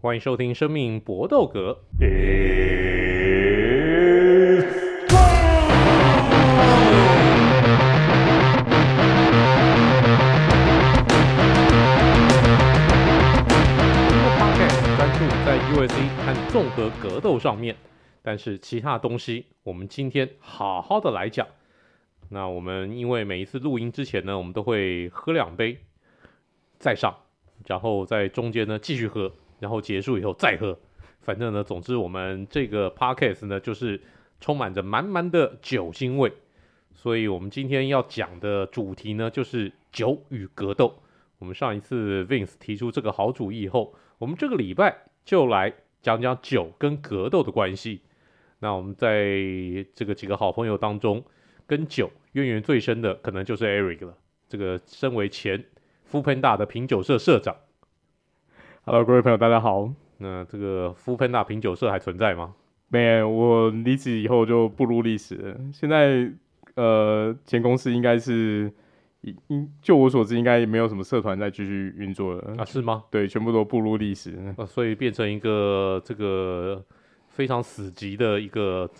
欢迎收听《生命搏斗格》。专注在 UFC 和综合格斗上面，但是其他东西我们今天好好的来讲。那我们因为每一次录音之前呢，我们都会喝两杯再上，然后在中间呢继续喝。然后结束以后再喝，反正呢，总之我们这个 podcast 呢，就是充满着满满的酒精味。所以我们今天要讲的主题呢，就是酒与格斗。我们上一次 Vince 提出这个好主意以后，我们这个礼拜就来讲讲酒跟格斗的关系。那我们在这个几个好朋友当中，跟酒渊源最深的，可能就是 Eric 了。这个身为前 f u p a n d a 的品酒社社长。Hello，各位朋友，大家好。那这个 foodpanda 品酒社还存在吗？没，我离职以后就步入历史了。现在呃，前公司应该是，应就我所知，应该也没有什么社团在继续运作了啊？是吗？对，全部都步入历史。啊，所以变成一个这个非常死寂的一个。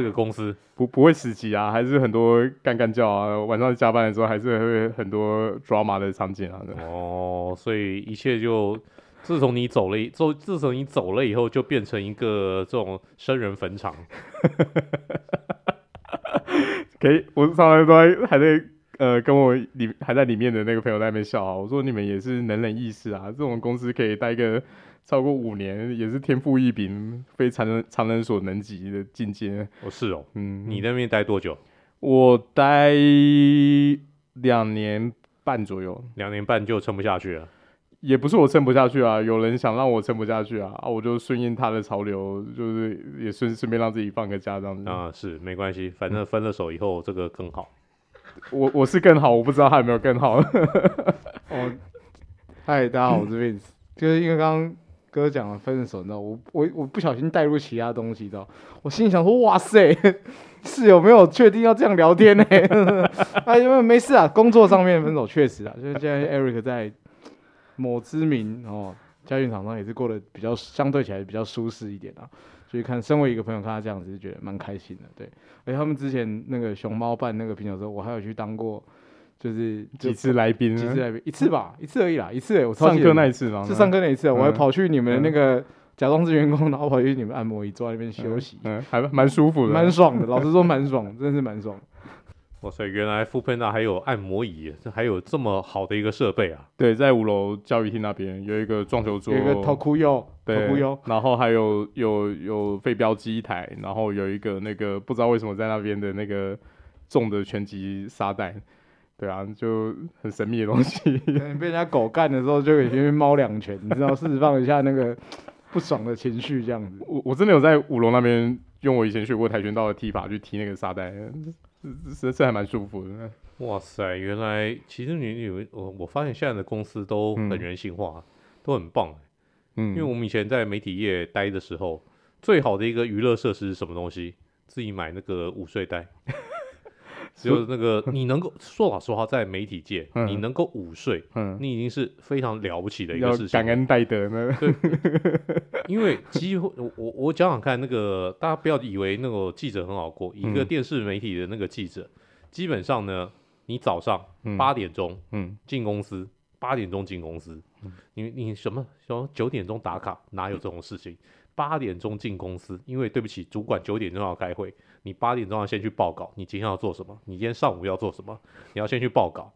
这个公司不不会死机啊，还是很多干干叫啊，晚上加班的时候还是会很多 drama 的场景啊。哦，所以一切就自从你走了，自自从你走了以后，就变成一个这种生人坟场。可以，我上来都还还在呃跟我里还在里面的那个朋友在那边笑啊，我说你们也是能人异士啊，这种公司可以待个。超过五年也是天赋异禀，非常人常人所能及的境界。哦，是哦，嗯，你那边待多久？我待两年半左右，两年半就撑不下去了。也不是我撑不下去啊，有人想让我撑不下去啊，啊，我就顺应他的潮流，就是也顺顺便让自己放个假这样子。啊，是没关系，反正分了手以后，这个更好。我我是更好，我不知道他有没有更好。哦，嗨，大家好，我是 Vince，就是因为刚刚。哥讲了分手，你知道我我我不小心带入其他东西，知道我心里想说，哇塞，是有没有确定要这样聊天呢？哎，因为没事啊，工作上面分手确实啊，就是现在 Eric 在某知名哦家具厂商也是过得比较相对起来比较舒适一点啊，所以看身为一个朋友看他这样子，是觉得蛮开心的，对。而且他们之前那个熊猫办那个品酒的时候，我还有去当过。就是几次来宾，几次来宾，一次吧，一次而已啦，一次。我上课那一次吗？是上课那一次，我还跑去你们那个假装是员工，然后跑去你们按摩椅坐在那边休息，嗯，还蛮舒服的，蛮爽的。老实说，蛮爽，真的是蛮爽。哇塞，原来 foodpanda 还有按摩椅，这还有这么好的一个设备啊！对，在五楼教育厅那边有一个撞球桌，有一个 Tokuyo，对，Tokuyo，然后还有有有飞镖机一台，然后有一个那个不知道为什么在那边的那个重的拳击沙袋。对啊，就很神秘的东西。被人家狗干的时候，就可以先猫两拳，你知道，释放一下那个不爽的情绪，这样子。我我真的有在五楼那边用我以前学过跆拳道的踢法去踢那个沙袋，是是还蛮舒服的。哇塞，原来其实你以为我我发现现在的公司都很人性化，嗯、都很棒。嗯，因为我们以前在媒体业待的时候，最好的一个娱乐设施是什么东西？自己买那个午睡袋。就是那个，你能够说老实话，在媒体界，嗯、你能够午睡，嗯，你已经是非常了不起的一个事情。感恩戴德呢？对，因为几乎我我讲讲看，那个大家不要以为那个记者很好过，一个电视媒体的那个记者，嗯、基本上呢，你早上八点钟，嗯，进公司，八点钟进公司，嗯、你你什么什么九点钟打卡，哪有这种事情？八点钟进公司，因为对不起，主管九点钟要开会。你八点钟要先去报告，你今天要做什么？你今天上午要做什么？你要先去报告，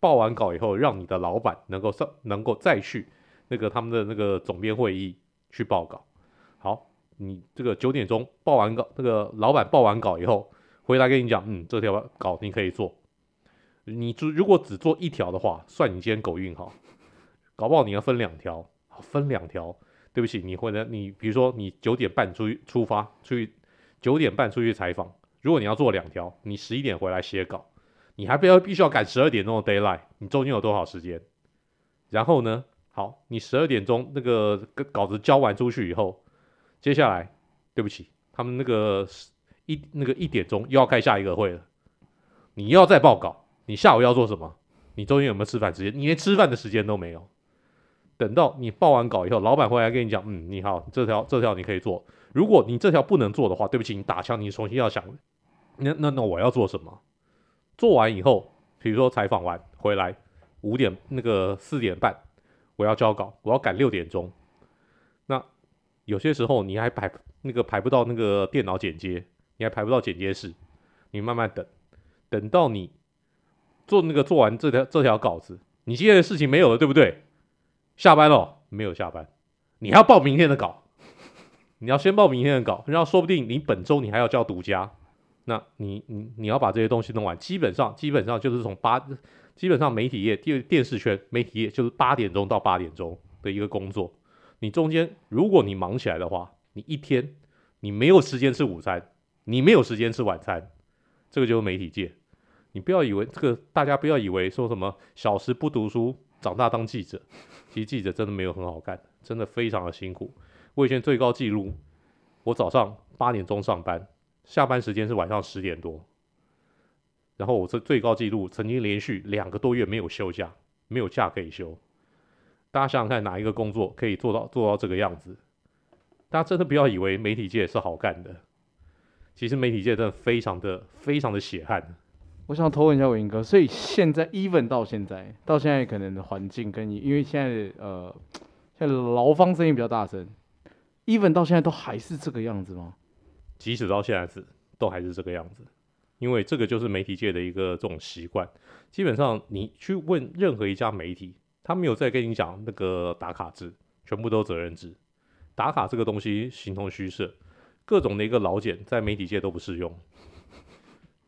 报完稿以后，让你的老板能够上，能够再去那个他们的那个总编会议去报告。好，你这个九点钟报完稿，那个老板报完稿以后，回来跟你讲，嗯，这条稿你可以做。你只如果只做一条的话，算你今天狗运好，搞不好你要分两条，分两条。对不起，你回来，你比如说你九点半出出发，出去。九点半出去采访，如果你要做两条，你十一点回来写稿，你还不要必须要赶十二点钟的 daylight，你中间有多少时间？然后呢，好，你十二点钟那个稿子交完出去以后，接下来，对不起，他们那个一那个一点钟又要开下一个会了，你又要再报稿，你下午要做什么？你中间有没有吃饭时间？你连吃饭的时间都没有，等到你报完稿以后，老板会来跟你讲，嗯，你好，这条这条你可以做。如果你这条不能做的话，对不起，你打枪，你重新要想。那那那我要做什么？做完以后，比如说采访完回来五点那个四点半，我要交稿，我要赶六点钟。那有些时候你还排那个排不到那个电脑剪接，你还排不到剪接室，你慢慢等，等到你做那个做完这条这条稿子，你今天的事情没有了，对不对？下班了，没有下班，你还要报明天的稿。你要先报明天的稿，然后说不定你本周你还要交独家，那你你你要把这些东西弄完，基本上基本上就是从八，基本上媒体业电电视圈媒体业就是八点钟到八点钟的一个工作。你中间如果你忙起来的话，你一天你没有时间吃午餐，你没有时间吃晚餐，这个就是媒体界。你不要以为这个，大家不要以为说什么小时不读书，长大当记者，其实记者真的没有很好干，真的非常的辛苦。我以前最高纪录，我早上八点钟上班，下班时间是晚上十点多。然后我这最高纪录曾经连续两个多月没有休假，没有假可以休。大家想想看，哪一个工作可以做到做到这个样子？大家真的不要以为媒体界是好干的，其实媒体界真的非常的非常的血汗。我想偷问一下伟英哥，所以现在 even 到现在，到现在可能环境跟你，因为现在呃，现在劳方声音比较大声。Even 到现在都还是这个样子吗？即使到现在是都还是这个样子，因为这个就是媒体界的一个这种习惯。基本上你去问任何一家媒体，他没有再跟你讲那个打卡制，全部都责任制。打卡这个东西形同虚设，各种的一个老茧在媒体界都不适用。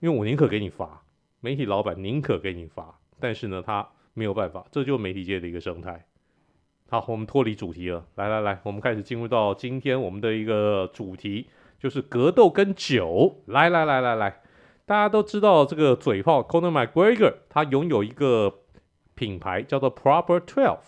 因为我宁可给你罚，媒体老板宁可给你罚，但是呢，他没有办法，这就是媒体界的一个生态。好，我们脱离主题了。来来来，我们开始进入到今天我们的一个主题，就是格斗跟酒。来来来来来，大家都知道这个嘴炮 Conor McGregor，他拥有一个品牌叫做 Proper Twelve，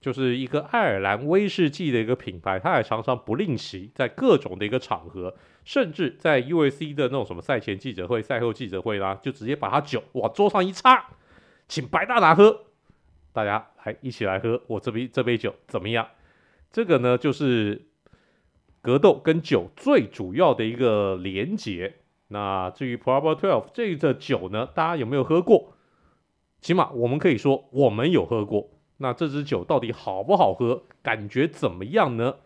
就是一个爱尔兰威士忌的一个品牌。他也常常不吝惜在各种的一个场合，甚至在 UFC 的那种什么赛前记者会、赛后记者会啦，就直接把他酒往桌上一插，请白大拿喝。大家来一起来喝我这杯这杯酒怎么样？这个呢，就是格斗跟酒最主要的一个连结。那至于 Proper Twelve 这个酒呢，大家有没有喝过？起码我们可以说我们有喝过。那这支酒到底好不好喝？感觉怎么样呢？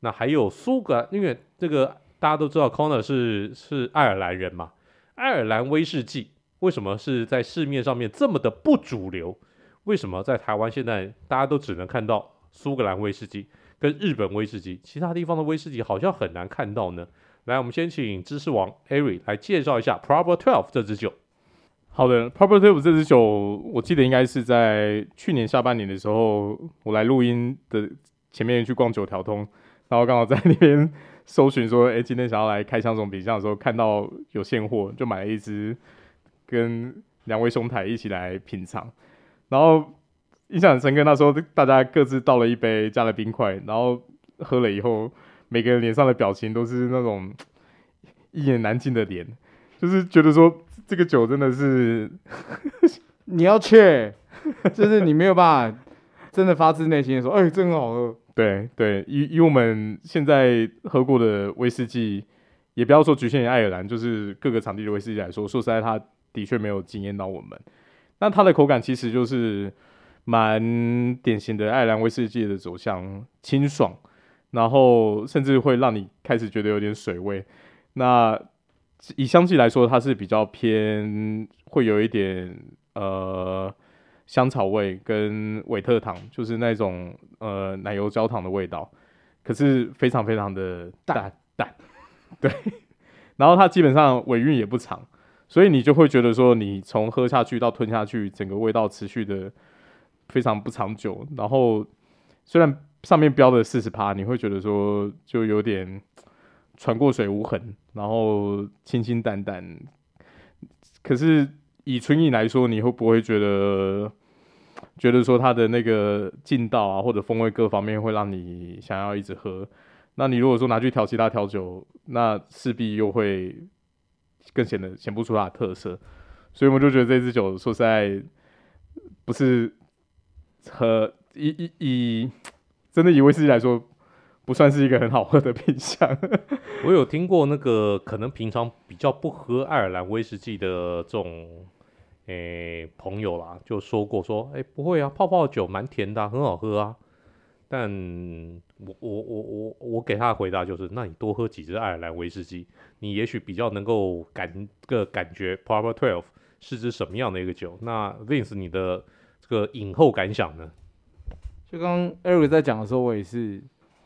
那还有苏格兰，因为这个大家都知道，Conor 是是爱尔兰人嘛。爱尔兰威士忌为什么是在市面上面这么的不主流？为什么在台湾现在大家都只能看到苏格兰威士忌跟日本威士忌，其他地方的威士忌好像很难看到呢？来，我们先请知识王 Ari 来介绍一下 Proper Twelve 这支酒。好的，Proper Twelve 这支酒，我记得应该是在去年下半年的时候，我来录音的前面去逛九条通，然后刚好在那边搜寻说，哎，今天想要来开箱这种品项的时候，看到有现货，就买了一支，跟两位兄台一起来品尝。然后印象很深刻，那时候大家各自倒了一杯，加了冰块，然后喝了以后，每个人脸上的表情都是那种一言难尽的脸，就是觉得说这个酒真的是 你要去，就是你没有办法真的发自内心的说，哎，真好喝。对对，以以我们现在喝过的威士忌，也不要说局限于爱尔兰，就是各个场地的威士忌来说，说实在，它的确没有惊艳到我们。那它的口感其实就是蛮典型的爱尔兰威士忌的走向，清爽，然后甚至会让你开始觉得有点水味。那以香气来说，它是比较偏，会有一点呃香草味跟韦特糖，就是那种呃奶油焦糖的味道，可是非常非常的淡淡，对。然后它基本上尾韵也不长。所以你就会觉得说，你从喝下去到吞下去，整个味道持续的非常不长久。然后虽然上面标的四十趴，你会觉得说就有点船过水无痕，然后清清淡淡。可是以纯饮来说，你会不会觉得觉得说它的那个劲道啊，或者风味各方面会让你想要一直喝？那你如果说拿去调其他调酒，那势必又会。更显得显不出它的特色，所以我们就觉得这支酒说实在不是喝以以以真的以威士忌来说，不算是一个很好喝的品项。我有听过那个可能平常比较不喝爱尔兰威士忌的这种诶、朋友啦，就说过说，哎、欸、不会啊，泡泡酒蛮甜的、很好喝啊。但我我我我我给他的回答就是，那你多喝几支爱尔兰威士忌，你也许比较能够感个感觉 Proper Twelve 是支什么样的一个酒。那 Vince 你的这个饮后感想呢？就刚刚 Eric 在讲的时候，我也是，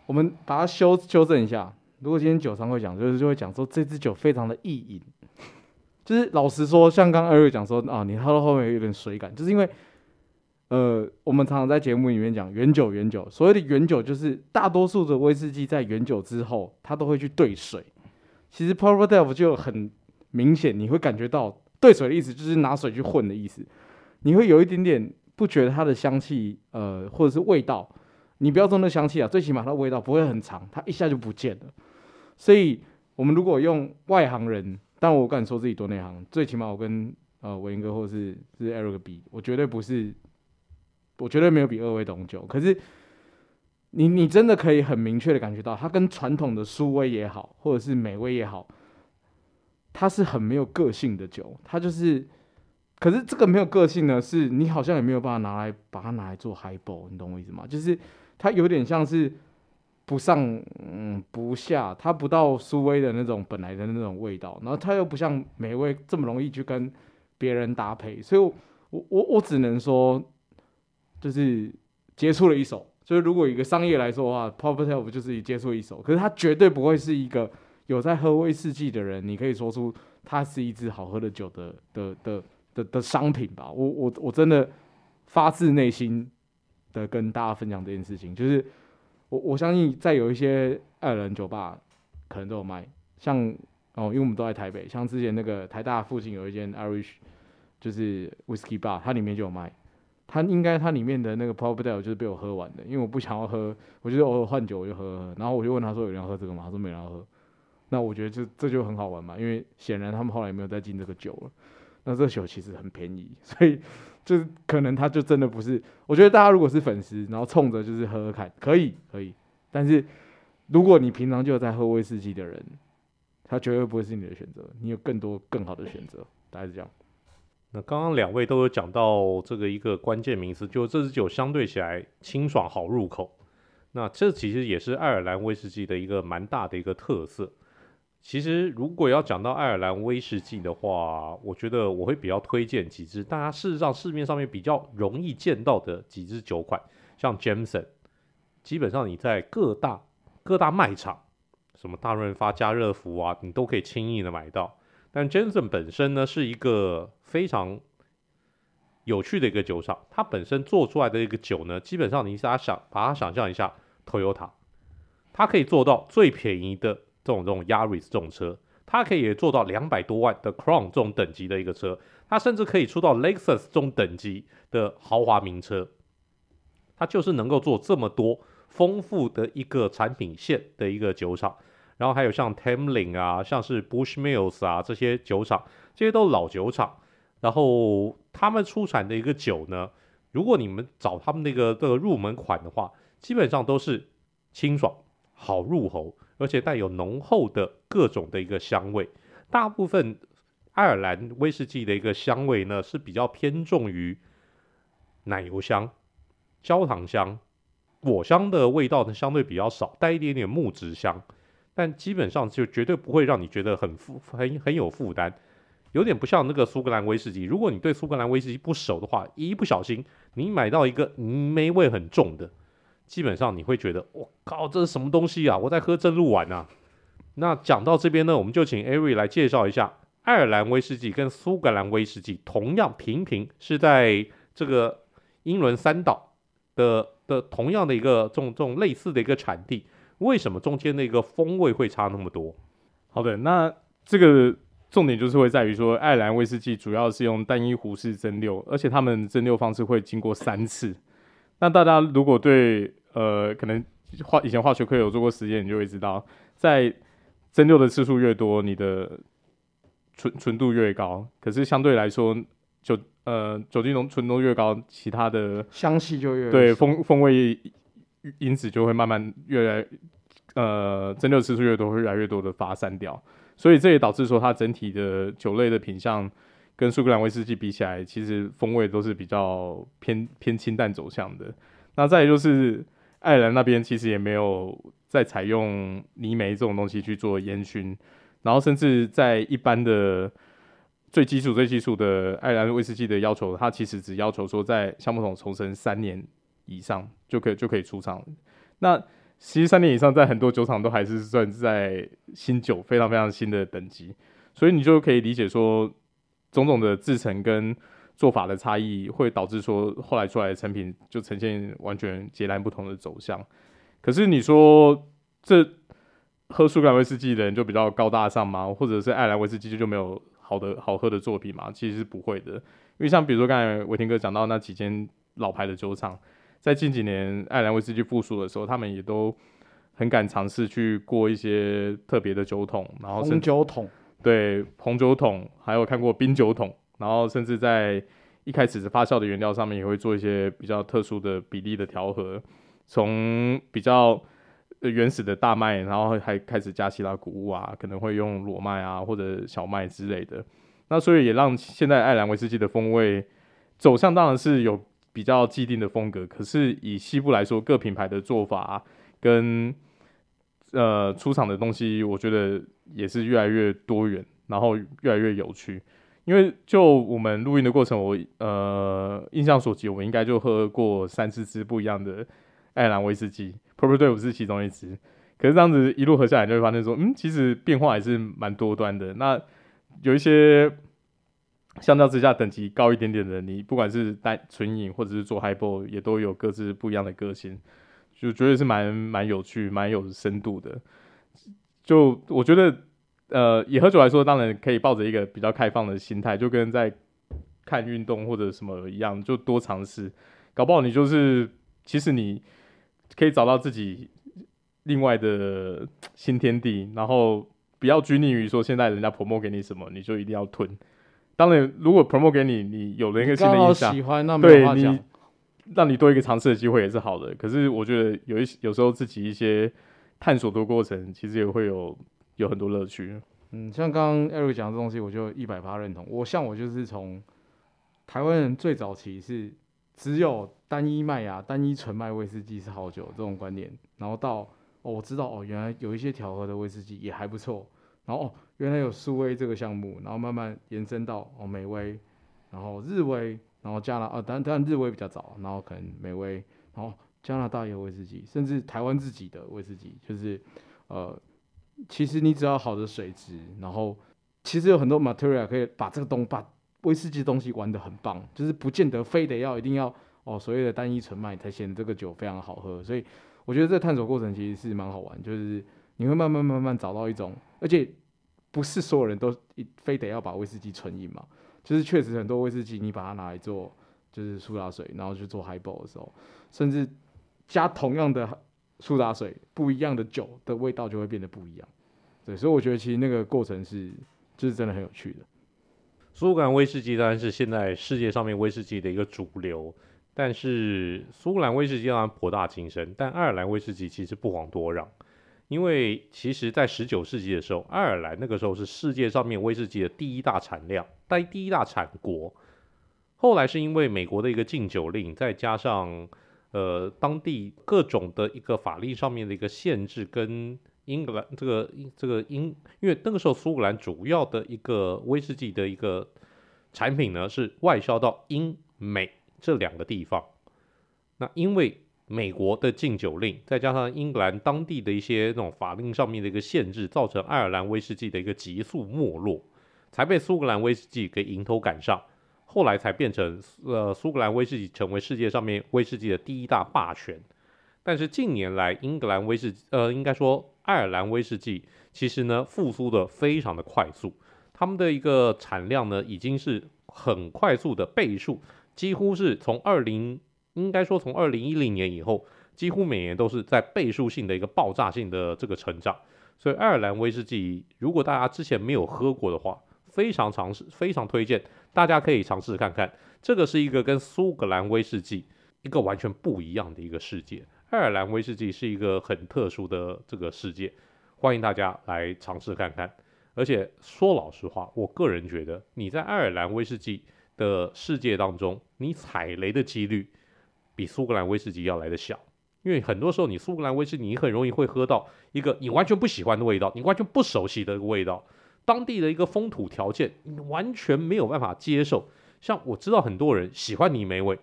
我们把它修修正一下。如果今天酒商会讲，就是就会讲说这支酒非常的易饮，就是老实说，像刚刚 Eric 讲说啊，你喝到后面有点水感，就是因为。呃，我们常常在节目里面讲原酒，原酒。所谓的原酒，就是大多数的威士忌在原酒之后，它都会去兑水。其实 Proper Twelve 就很明显，你会感觉到兑水的意思就是拿水去混的意思。你会有一点点不觉得它的香气，呃，或者是味道。你不要说那香气啊，最起码它味道不会很长，它一下就不见了。所以，我们如果用外行人，但我敢说自己多内行，最起码我跟呃伟英哥或者是是 Eric 比，我绝对不是。我绝对没有比二位懂酒，可是你你真的可以很明确的感觉到，它跟传统的苏威也好，或者是美威也好，它是很没有个性的酒。它就是，可是这个没有个性呢，是你好像也没有办法拿来把它拿来做 high b 你懂我意思吗？就是它有点像是不上嗯不下，它不到苏威的那种本来的那种味道，然后它又不像美威这么容易去跟别人搭配，所以我我我我只能说。就是接触了一手，就是如果一个商业来说的话，Proper Twelve 就是接触一手，可是它绝对不会是一个有在喝威士忌的人，你可以说出它是一支好喝的酒的的的的的商品吧。我我我真的发自内心的跟大家分享这件事情，就是我我相信在有一些爱尔兰酒吧可能都有卖，像哦，因为我们都在台北，像之前那个台大附近有一间 Irish 就是 Whisky Bar，它里面就有卖。它应该它里面的那个 p r o p e r t y 就是被我喝完的，因为我不想要喝，我觉得偶尔换酒我就喝喝，然后我就问他说有人要喝这个吗？他说没人要喝，那我觉得这这就很好玩嘛，因为显然他们后来没有再进这个酒了，那这个酒其实很便宜，所以就是可能他就真的不是，我觉得大家如果是粉丝，然后冲着就是喝喝看，可以可以，但是如果你平常就在喝威士忌的人，他绝对不会是你的选择，你有更多更好的选择，大概是这样。那刚刚两位都有讲到这个一个关键名词，就这支酒相对起来清爽好入口。那这其实也是爱尔兰威士忌的一个蛮大的一个特色。其实如果要讲到爱尔兰威士忌的话，我觉得我会比较推荐几支大家事实上市面上面比较容易见到的几支酒款，像 Jameson，基本上你在各大各大卖场，什么大润发、家乐福啊，你都可以轻易的买到。但 Jameson 本身呢，是一个非常有趣的一个酒厂，它本身做出来的一个酒呢，基本上你大家想把它想象一下，Toyota，它可以做到最便宜的这种这种 Yaris 这种车，它可以也做到两百多万的 Crown 这种等级的一个车，它甚至可以出到 Lexus 这种等级的豪华名车，它就是能够做这么多丰富的一个产品线的一个酒厂。然后还有像 Temlin 啊，像是 Bushmills 啊这些酒厂，这些都是老酒厂。然后他们出产的一个酒呢，如果你们找他们那个这个入门款的话，基本上都是清爽、好入喉，而且带有浓厚的各种的一个香味。大部分爱尔兰威士忌的一个香味呢，是比较偏重于奶油香、焦糖香、果香的味道呢，相对比较少，带一点点木质香。但基本上就绝对不会让你觉得很负很很有负担，有点不像那个苏格兰威士忌。如果你对苏格兰威士忌不熟的话，一不小心你买到一个霉味很重的，基本上你会觉得我靠，这是什么东西啊？我在喝正露丸啊！那讲到这边呢，我们就请 Ari 来介绍一下爱尔兰威士忌跟苏格兰威士忌，同样平平是在这个英伦三岛的的同样的一个这种这种类似的一个产地。为什么中间那个风味会差那么多？好的，那这个重点就是会在于说，爱尔兰威士忌主要是用单一壶式蒸馏，而且他们蒸馏方式会经过三次。那大家如果对呃可能化以前化学课有做过实验，你就会知道，在蒸馏的次数越多，你的纯纯度越高。可是相对来说，酒呃酒精浓纯度越高，其他的香气就越对风风味因此就会慢慢越来呃蒸馏次数越多，会越来越多的发散掉。所以这也导致说它整体的酒类的品相跟苏格兰威士忌比起来，其实风味都是比较偏偏清淡走向的。那再就是爱尔兰那边其实也没有再采用泥煤这种东西去做烟熏，然后甚至在一般的最基础最基础的爱尔兰威士忌的要求，它其实只要求说在橡木桶重生三年以上就可以就可以出厂。那其实三年以上，在很多酒厂都还是算在新酒，非常非常新的等级，所以你就可以理解说，种种的制程跟做法的差异，会导致说后来出来的成品就呈现完全截然不同的走向。可是你说这喝苏格兰威士忌的人就比较高大上吗？或者是爱尔兰威士忌就没有好的好喝的作品吗？其实是不会的，因为像比如说刚才伟霆哥讲到那几间老牌的酒厂。在近几年，爱尔兰威士忌复苏的时候，他们也都很敢尝试去过一些特别的酒桶，然后红酒桶，对红酒桶，还有看过冰酒桶，然后甚至在一开始的发酵的原料上面也会做一些比较特殊的比例的调和，从比较原始的大麦，然后还开始加其他谷物啊，可能会用裸麦啊或者小麦之类的，那所以也让现在爱尔兰威士忌的风味走向当然是有。比较既定的风格，可是以西部来说，各品牌的做法跟呃出厂的东西，我觉得也是越来越多元，然后越来越有趣。因为就我们录音的过程，我呃印象所及，我应该就喝过三四支不一样的爱尔兰威士忌，Purple Dave 是其中一支。可是这样子一路喝下来，就会发现说，嗯，其实变化还是蛮多端的。那有一些。相较之下，等级高一点点的，你不管是单纯饮或者是做 highball，也都有各自不一样的个性，就觉得是蛮蛮有趣、蛮有深度的。就我觉得，呃，以喝酒来说，当然可以抱着一个比较开放的心态，就跟在看运动或者什么一样，就多尝试。搞不好你就是，其实你可以找到自己另外的新天地，然后不要拘泥于说现在人家 promote 给你什么，你就一定要吞。当然，如果 promote 给你，你有了一个新的印象，对你，让你多一个尝试的机会也是好的。可是我觉得有一有时候自己一些探索的过程，其实也会有有很多乐趣。嗯，像刚刚 Eric 讲的东西，我就一百八认同。我像我就是从台湾人最早期是只有单一麦芽、单一纯麦威士忌是好酒这种观念，然后到哦，我知道哦，原来有一些调和的威士忌也还不错。然后哦，原来有苏威这个项目，然后慢慢延伸到哦美威，然后日威，然后加拿大，当然当然日威比较早，然后可能美威，然后加拿大也有威士忌，甚至台湾自己的威士忌，就是呃，其实你只要好的水质，然后其实有很多 material 可以把这个东把威士忌东西玩得很棒，就是不见得非得要一定要哦所谓的单一纯麦才显得这个酒非常好喝，所以我觉得这探索过程其实是蛮好玩，就是。你会慢慢慢慢找到一种，而且不是所有人都非得要把威士忌纯饮嘛，就是确实很多威士忌你把它拿来做就是苏打水，然后去做 h i b a 的时候，甚至加同样的苏打水，不一样的酒的味道就会变得不一样。对，所以我觉得其实那个过程是就是真的很有趣的。苏格兰威士忌当然是现在世界上面威士忌的一个主流，但是苏格兰威士忌当然博大精深，但爱尔兰威士忌其实不遑多让。因为其实，在十九世纪的时候，爱尔兰那个时候是世界上面威士忌的第一大产量，但第一大产国。后来是因为美国的一个禁酒令，再加上呃当地各种的一个法律上面的一个限制，跟英格兰这个这个英，因为那个时候苏格兰主要的一个威士忌的一个产品呢，是外销到英美这两个地方。那因为美国的禁酒令，再加上英格兰当地的一些那种法令上面的一个限制，造成爱尔兰威士忌的一个急速没落，才被苏格兰威士忌给迎头赶上，后来才变成呃苏格兰威士忌成为世界上面威士忌的第一大霸权。但是近年来，英格兰威士呃应该说爱尔兰威士忌其实呢复苏的非常的快速，他们的一个产量呢已经是很快速的倍数，几乎是从二零。应该说，从二零一零年以后，几乎每年都是在倍数性的一个爆炸性的这个成长。所以，爱尔兰威士忌，如果大家之前没有喝过的话，非常尝试，非常推荐大家可以尝试看看。这个是一个跟苏格兰威士忌一个完全不一样的一个世界。爱尔兰威士忌是一个很特殊的这个世界，欢迎大家来尝试看看。而且说老实话，我个人觉得你在爱尔兰威士忌的世界当中，你踩雷的几率比苏格兰威士忌要来的小。因为很多时候，你苏格兰威士忌，你很容易会喝到一个你完全不喜欢的味道，你完全不熟悉的一个味道，当地的一个风土条件，你完全没有办法接受。像我知道很多人喜欢泥煤味，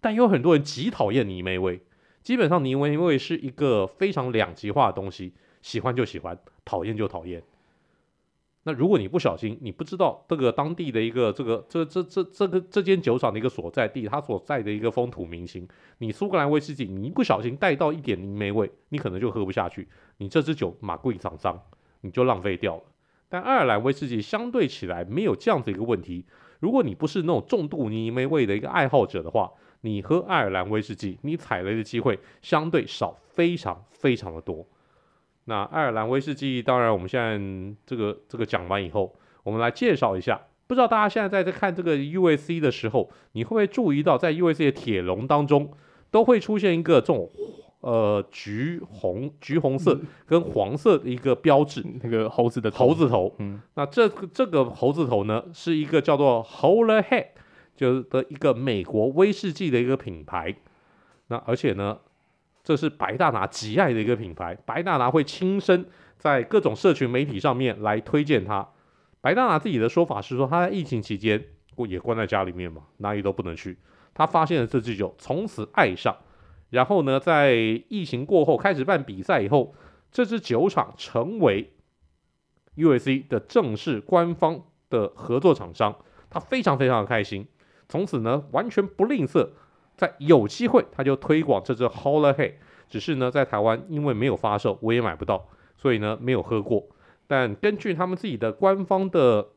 但有很多人极讨厌泥煤味。基本上泥煤味是一个非常两极化的东西，喜欢就喜欢，讨厌就讨厌。那如果你不小心，你不知道这个当地的一个这个这这这这个这间酒厂的一个所在地，它所在的一个风土民情，你苏格兰威士忌，你一不小心带到一点泥煤味，你可能就喝不下去，你这支酒马贵长脏，你就浪费掉了。但爱尔兰威士忌相对起来没有这样子一个问题。如果你不是那种重度泥煤味的一个爱好者的话，你喝爱尔兰威士忌，你踩雷的机会相对少，非常非常的多。那爱尔兰威士忌，当然我们现在这个这个讲完以后，我们来介绍一下。不知道大家现在在在看这个 USC 的时候，你会不会注意到，在 USC 的铁笼当中都会出现一个这种呃橘红橘红色跟黄色的一个标志，嗯、那个猴子的猴子头。嗯，那这个这个猴子头呢，是一个叫做 Howler Head 就是的一个美国威士忌的一个品牌。那而且呢。这是白大拿极爱的一个品牌，白大拿会亲身在各种社群媒体上面来推荐它。白大拿自己的说法是说，他在疫情期间也关在家里面嘛，哪里都不能去。他发现了这支酒，从此爱上。然后呢，在疫情过后开始办比赛以后，这支酒厂成为 USC 的正式官方的合作厂商，他非常非常的开心。从此呢，完全不吝啬。在有机会，他就推广这支 Howler Head，只是呢，在台湾因为没有发售，我也买不到，所以呢，没有喝过。但根据他们自己的官方的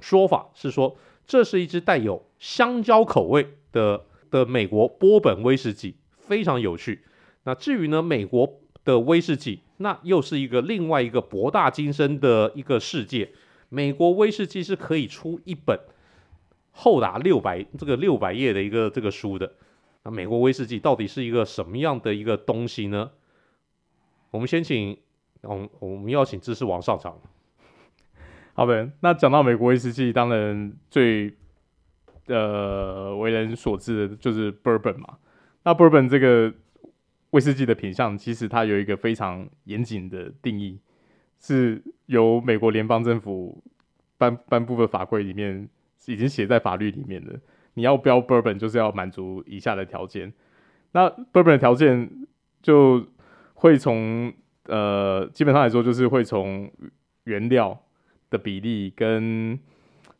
说法，是说这是一支带有香蕉口味的的美国波本威士忌，非常有趣。那至于呢，美国的威士忌，那又是一个另外一个博大精深的一个世界。美国威士忌是可以出一本。厚达六百这个六百页的一个这个书的，那美国威士忌到底是一个什么样的一个东西呢？我们先请，我我们要请知识王上场。好的，那讲到美国威士忌，当然最呃为人所知的就是 Bourbon 嘛。那 Bourbon 这个威士忌的品相，其实它有一个非常严谨的定义，是由美国联邦政府颁颁布的法规里面。已经写在法律里面了。你要标 Bourbon，就是要满足以下的条件。那 Bourbon 的条件就会从呃，基本上来说就是会从原料的比例跟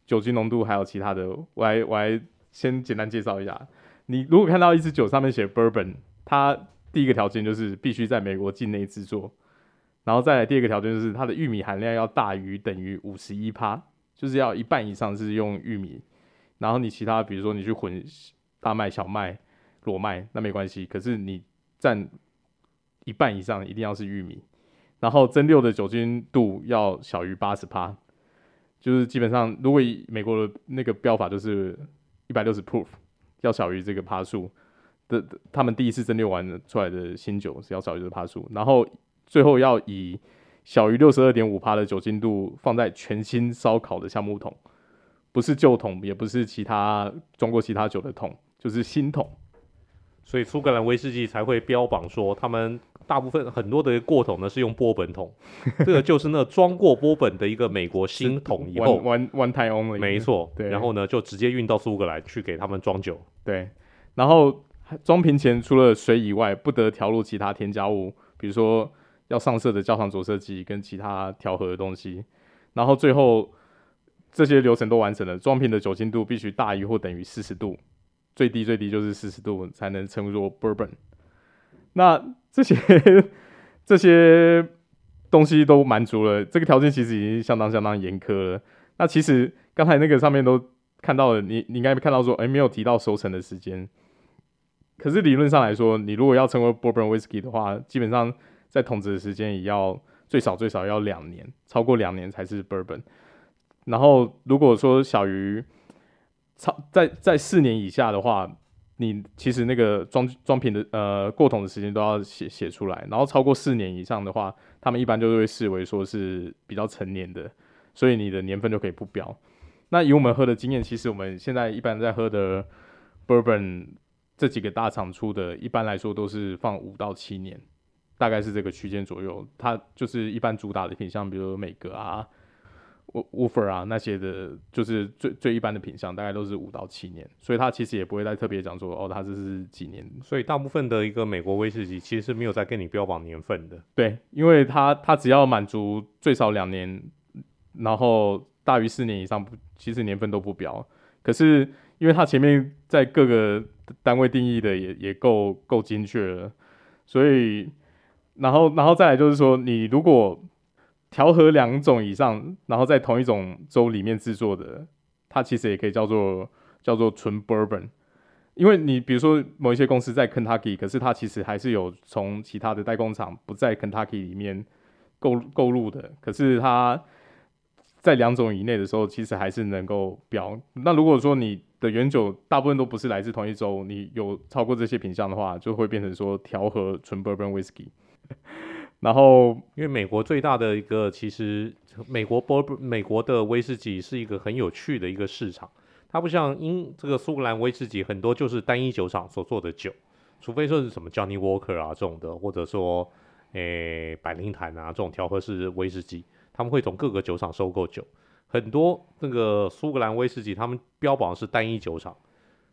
酒精浓度，还有其他的。我来我来先简单介绍一下。你如果看到一支酒上面写 Bourbon，它第一个条件就是必须在美国境内制作，然后再来第二个条件就是它的玉米含量要大于等于五十一趴。就是要一半以上是用玉米，然后你其他比如说你去混大麦、小麦、裸麦，那没关系。可是你占一半以上一定要是玉米，然后蒸馏的酒精度要小于八十趴，就是基本上如果以美国的那个标法就是一百六十 proof 要小于这个趴数的，他们第一次蒸馏完出来的新酒是要小于这个趴数，然后最后要以。小于六十二点五趴的酒精度放在全新烧烤的橡木桶，不是旧桶，也不是其他装过其他酒的桶，就是新桶。所以苏格兰威士忌才会标榜说，他们大部分很多的过桶呢是用波本桶，这个就是那装过波本的一个美国新桶以后 one one time only，没错，对，然后呢就直接运到苏格兰去给他们装酒，对，然后装瓶前除了水以外，不得调入其他添加物，比如说。要上色的焦糖着色剂跟其他调和的东西，然后最后这些流程都完成了，装瓶的酒精度必须大于或等于四十度，最低最低就是四十度才能称作 Bourbon。那这些这些东西都满足了，这个条件其实已经相当相当严苛了。那其实刚才那个上面都看到了，你你应该看到说，哎，没有提到熟成的时间。可是理论上来说，你如果要成为 Bourbon whiskey 的话，基本上在桶子的时间也要最少最少要两年，超过两年才是 Bourbon。然后如果说小于超在在四年以下的话，你其实那个装装瓶的呃过桶的时间都要写写出来，然后超过四年以上的话，他们一般就会视为说是比较成年的，所以你的年份就可以不标。那以我们喝的经验，其实我们现在一般在喝的 Bourbon 这几个大厂出的，一般来说都是放五到七年，大概是这个区间左右。它就是一般主打的品相，比如美格啊、Woodford 啊那些的，就是最最一般的品相，大概都是五到七年。所以它其实也不会再特别讲说哦，它这是几年。所以大部分的一个美国威士忌其实是没有在跟你标榜年份的。对，因为它它只要满足最少两年，然后。大于四年以上不，其实年份都不标。可是因为它前面在各个单位定义的也也够够精确了，所以然后然后再来就是说，你如果调和两种以上，然后在同一种州里面制作的，它其实也可以叫做叫做纯 Bourbon。因为你比如说某一些公司在 Kentucky，可是它其实还是有从其他的代工厂不在 Kentucky 里面购购入的，可是它。在两种以内的时候，其实还是能够标。那如果说你的原酒大部分都不是来自同一州，你有超过这些品项的话，就会变成说调和纯 Bourbon whiskey。然后，因为美国最大的一个，其实美国波美国的威士忌是一个很有趣的一个市场。它不像英这个苏格兰威士忌，很多就是单一酒厂所做的酒，除非说是什么 Johnny Walker 啊这种的，或者说诶百龄坛啊这种调和式威士忌。他们会从各个酒厂收购酒，很多那个苏格兰威士忌，他们标榜是单一酒厂，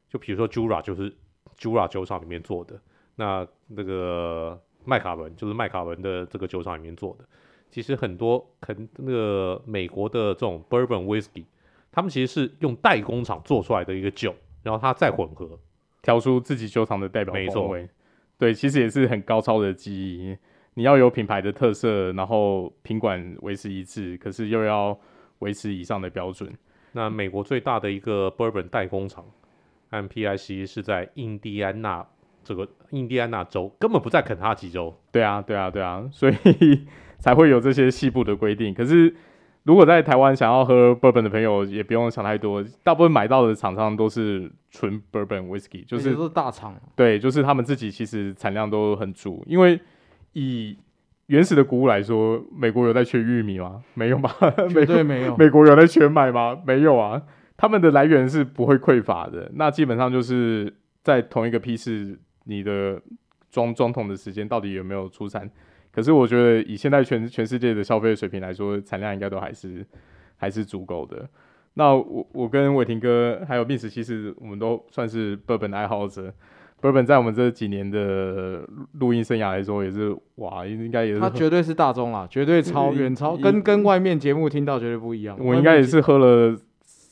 就比如说 Jura 就是 Jura 酒厂里面做的，那那个麦卡伦就是麦卡伦的这个酒厂里面做的。其实很多肯那个美国的这种 Bourbon whiskey，他们其实是用代工厂做出来的一个酒，然后它再混合，调出自己酒厂的代表风味。对，其实也是很高超的技艺。你要有品牌的特色，然后品管维持一致，可是又要维持以上的标准。那美国最大的一个 Bourbon 代工厂，MPIC 是在印第安纳这个印第安纳州，根本不在肯塔基州。对啊，对啊，对啊，所以才会有这些细部的规定。可是如果在台湾想要喝 Bourbon 的朋友，也不用想太多，大部分买到的厂商都是纯 Bourbon Whisky，就是都是大厂。对，就是他们自己其实产量都很足，因为。以原始的谷物来说，美国有在缺玉米吗？没有吧？美对没有。美国有在缺麦吗？没有啊。他们的来源是不会匮乏的。那基本上就是在同一个批次，你的装装桶的时间到底有没有出产？可是我觉得以现在全全世界的消费水平来说，产量应该都还是还是足够的。那我我跟伟霆哥还有 Vince，其实我们都算是 Bourbon 的爱好者。Bourbon 在我们这几年的录音生涯来说，也是哇，应该也是。它绝对是大宗啦，绝对超远超，跟跟外面节目听到绝对不一样。我应该也是喝了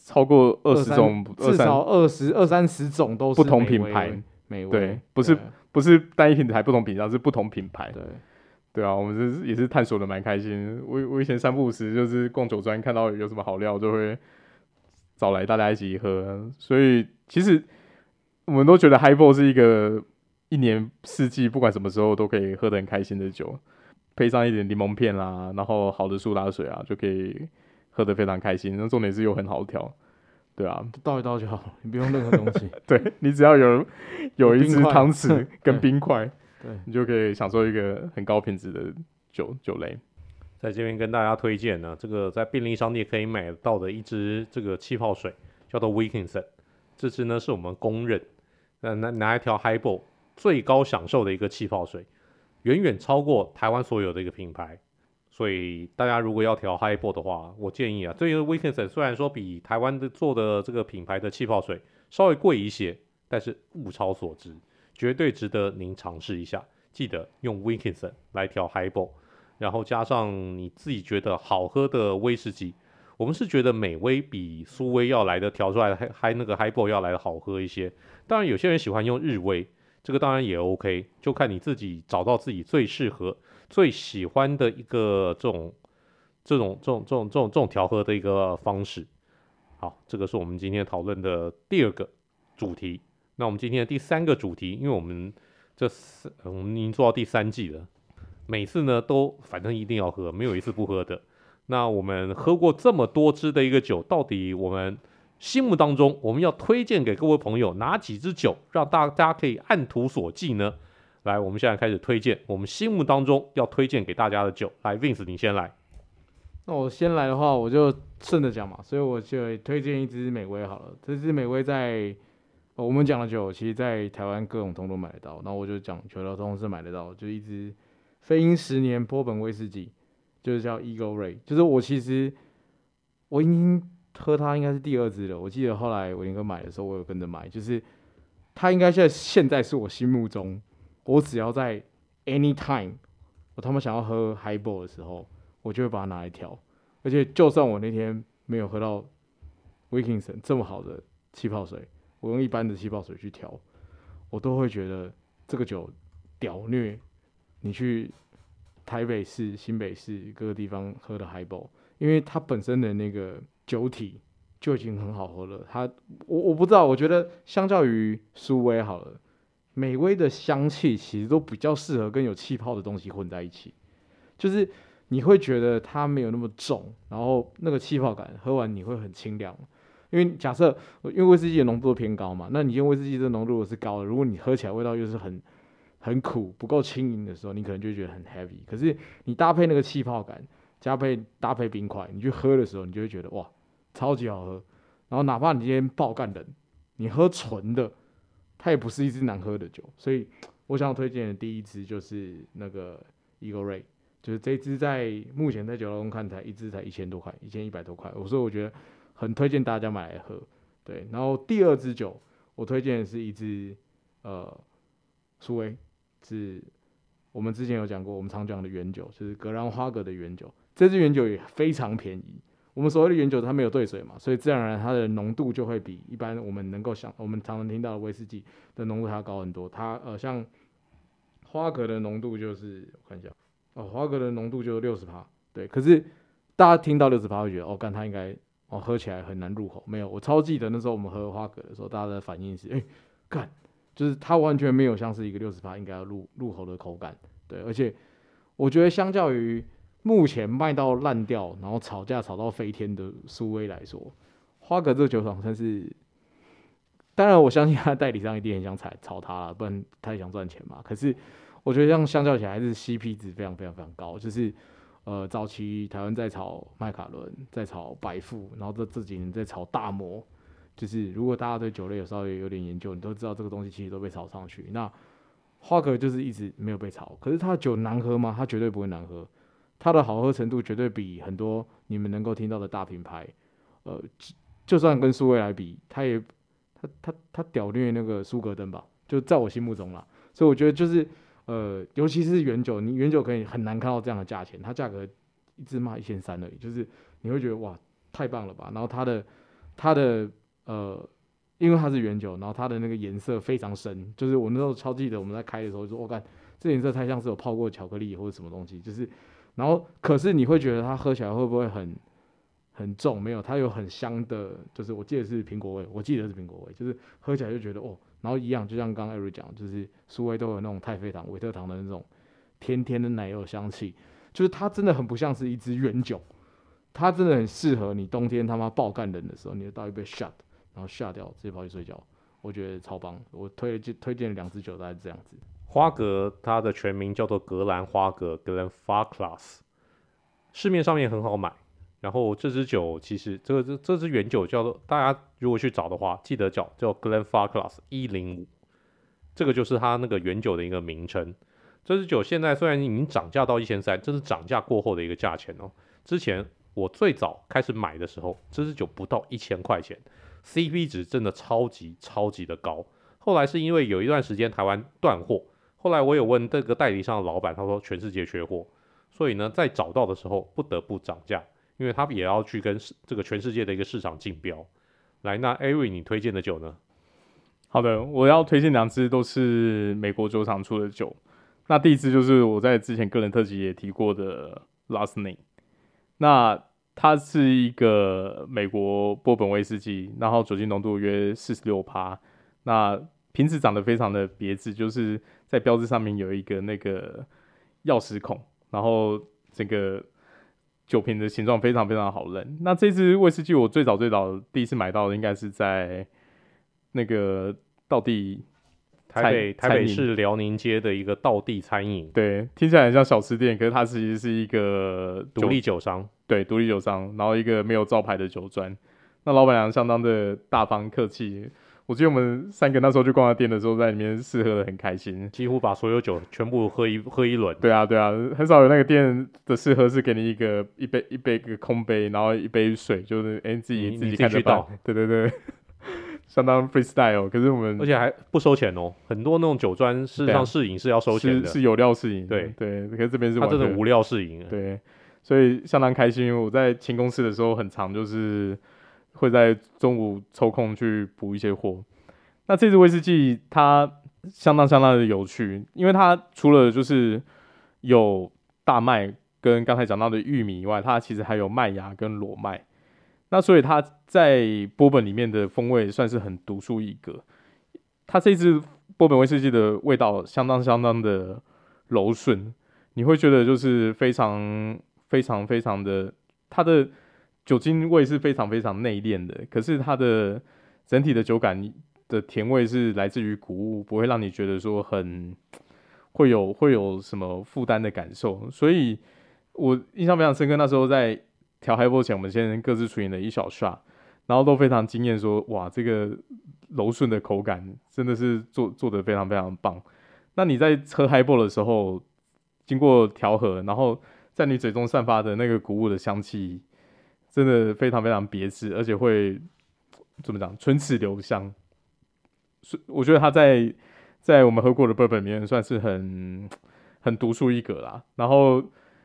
超过二十种，至少二十二三十种都是不同品牌。美味，对，不是不是单一品牌不同品项，是不同品牌。对，对啊，我们是也是探索的蛮开心。我我以前三不五时就是逛酒庄，看到有什么好料，就会找来大家一起喝。所以其实。我们都觉得 Highball 是一个一年四季不管什么时候都可以喝得很开心的酒，配上一点柠檬片啦，然后好的苏打水啊，就可以喝得非常开心。那重点是又很好调，对啊，倒一倒就好，你不用任何东西，对，你只要有有一支汤匙跟冰块，对，你就可以享受一个很高品质的酒酒类。在这边跟大家推荐呢，这个在便利商店可以买到的一支这个气泡水，叫做 Wilkinson。这支呢是我们公认，呃，拿拿一条 Highball 最高享受的一个气泡水，远远超过台湾所有的一个品牌。所以大家如果要调 Highball 的话，我建议啊，这个 Wilkinson 虽然说比台湾的做的这个品牌的气泡水稍微贵一些，但是物超所值，绝对值得您尝试一下。记得用 Wilkinson 来调 Highball，然后加上你自己觉得好喝的威士忌。我们是觉得美威比苏威要来的调出来的嗨嗨那个 Highball 要来的好喝一些。当然，有些人喜欢用日威，这个当然也 OK，就看你自己找到自己最适合、最喜欢的一个这种、这种、这种、这种、这种、这种调和的一个方式。好，这个是我们今天讨论的第二个主题。那我们今天的第三个主题，因为我们这四我们已经做到第三季了，每次呢都反正一定要喝，没有一次不喝的。那我们喝过这么多支的一个酒，到底我们心目当中我们要推荐给各位朋友哪几支酒，让大家可以按图索骥呢？来，我们现在开始推荐我们心目当中要推荐给大家的酒。来，Vince，你先来。那我先来的话，我就顺着讲嘛，所以我就推荐一支美威好了。这支美威在、我们讲的酒，其实在台湾各种通都买得到。那我就讲全流通是买得到，就一支飞鹰十年波本威士忌，就是叫 Eagle Ray。就是我其实我已经喝它应该是第二支了。我记得后来我应该买的时候，我有跟着买，就是它应该现在现在是我心目中，我只要在 anytime 我他妈想要喝 Highball 的时候。我就会把它拿来调，而且就算我那天没有喝到 Wilkinson 这么好的气泡水，我用一般的气泡水去调，我都会觉得这个酒屌虐。你去台北市、新北市各个地方喝的 Highball，因为它本身的那个酒体就已经很好喝了。它我我不知道，我觉得相较于苏威好了，美威的香气其实都比较适合跟有气泡的东西混在一起，就是。你会觉得它没有那么重，然后那个气泡感喝完你会很清凉，因为假设因为威士忌的浓度偏高嘛，那你因为威士忌的浓度是高的，如果你喝起来味道又是很很苦，不够轻盈的时候，你可能就觉得很 heavy。可是你搭配那个气泡感，加配搭配冰块，你去喝的时候，你就会觉得哇，超级好喝。然后哪怕你今天爆干冷，你喝纯的，它也不是一支难喝的酒。所以我想要推荐的第一支就是那个 Eagle Ray。就是这支在目前在酒楼看台一支才一千多块，一千一百多块，所以我觉得很推荐大家买来喝。对，然后第二支酒我推荐的是一支呃苏威，是我们之前有讲过，我们常讲的原酒，就是格兰花格的原酒。这支原酒也非常便宜。我们所谓的原酒，它没有兑水嘛，所以自然而然它的浓度就会比一般我们能够想，我们常常听到的威士忌的浓度它高很多。它呃像花格的浓度就是我看一下。哦，花格的浓度就六十趴，对。可是大家听到六十趴会觉得，哦，干它应该哦喝起来很难入口。没有，我超记得那时候我们喝花格的时候，大家的反应是，哎、欸，干，就是它完全没有像是一个六十趴应该要入入口的口感。对，而且我觉得相较于目前卖到烂掉，然后吵架吵到飞天的苏威来说，花格这个酒厂算是，当然我相信他代理商一定很想踩炒它了，不然他也想赚钱嘛。可是。我觉得这样相较起来还是 CP 值非常非常非常高，就是呃早期台湾在炒麦卡伦，在炒白富，然后这这几年在炒大摩，就是如果大家对酒类有稍微有点研究，你都知道这个东西其实都被炒上去。那花格就是一直没有被炒，可是它的酒难喝吗？它绝对不会难喝，它的好喝程度绝对比很多你们能够听到的大品牌，呃，就算跟苏威来比，它也它它它屌虐那个苏格登吧，就在我心目中啦。所以我觉得就是。呃，尤其是原酒，你原酒可以很难看到这样的价钱，它价格一支卖一千三而已，就是你会觉得哇，太棒了吧？然后它的它的呃，因为它是原酒，然后它的那个颜色非常深，就是我那时候超记得我们在开的时候就说，我、哦、看这颜色太像是有泡过巧克力或者什么东西，就是，然后可是你会觉得它喝起来会不会很很重？没有，它有很香的，就是我记得是苹果味，我记得是苹果味，就是喝起来就觉得哦。然后一样，就像刚刚艾瑞讲，就是苏威都有那种太妃糖、维特糖的那种甜甜的奶油香气，就是它真的很不像是一支原酒，它真的很适合你冬天他妈爆干冷的时候，你就倒一杯 shot，然后下掉直接跑去睡觉，我觉得超棒。我推荐推荐两支酒大概这样子。花格它的全名叫做格兰花格 g l e n f a r c l a s s 市面上面很好买。然后这支酒其实这个这这支原酒叫做，大家如果去找的话，记得叫叫 Glenfarclas 一零五，这个就是它那个原酒的一个名称。这支酒现在虽然已经涨价到一千三，这是涨价过后的一个价钱哦。之前我最早开始买的时候，这支酒不到一千块钱，CP 值真的超级超级的高。后来是因为有一段时间台湾断货，后来我有问这个代理商的老板，他说全世界缺货，所以呢在找到的时候不得不涨价。因为他也要去跟这个全世界的一个市场竞标。来，那艾瑞，你推荐的酒呢？好的，我要推荐两支都是美国酒厂出的酒。那第一支就是我在之前个人特辑也提过的 Last Name。那它是一个美国波本威士忌，然后酒精浓度约四十六趴。那瓶子长得非常的别致，就是在标志上面有一个那个钥匙孔，然后这个。酒瓶的形状非常非常好认。那这支威士忌我最早最早第一次买到的应该是在那个道地台北台北市辽宁街的一个道地餐饮。对，听起来很像小吃店，可是它其实是一个独立酒商。对，独立酒商，然后一个没有招牌的酒庄。那老板娘相当的大方客气。我记得我们三个那时候去逛他店的时候，在里面试喝的很开心，几乎把所有酒全部喝一喝一轮。对啊，对啊，很少有那个店的试喝是给你一个一杯一杯一个空杯，然后一杯水，就是哎自己自己看着倒。对对对，相当 freestyle。可是我们而且还不收钱哦，很多那种酒庄事实上试饮是要收钱的，是是有料试饮。对对，可是这边是他真的无料试饮。对，所以相当开心。因为我在清公司的时候很常就是会在中午抽空去补一些货。那这支威士忌它相当相当的有趣，因为它除了就是有大麦跟刚才讲到的玉米以外，它其实还有麦芽跟裸麦。那所以它在波本里面的风味算是很独树一格。它这支波本威士忌的味道相当相当的柔顺，你会觉得就是非常非常非常的，它的酒精味是非常非常内敛的，可是它的整体的酒感。的甜味是来自于谷物，不会让你觉得说很会有会有什么负担的感受，所以我印象非常深刻。那时候在调嗨波前，我们先各自处理了一小刷然后都非常惊艳，说哇，这个柔顺的口感真的是做做的非常非常棒。那你在喝嗨波的时候，经过调和，然后在你嘴中散发的那个谷物的香气，真的非常非常别致，而且会怎么讲，唇齿留香。是我觉得他在在我们喝过的 bourbon 里面算是很很独树一格啦。然后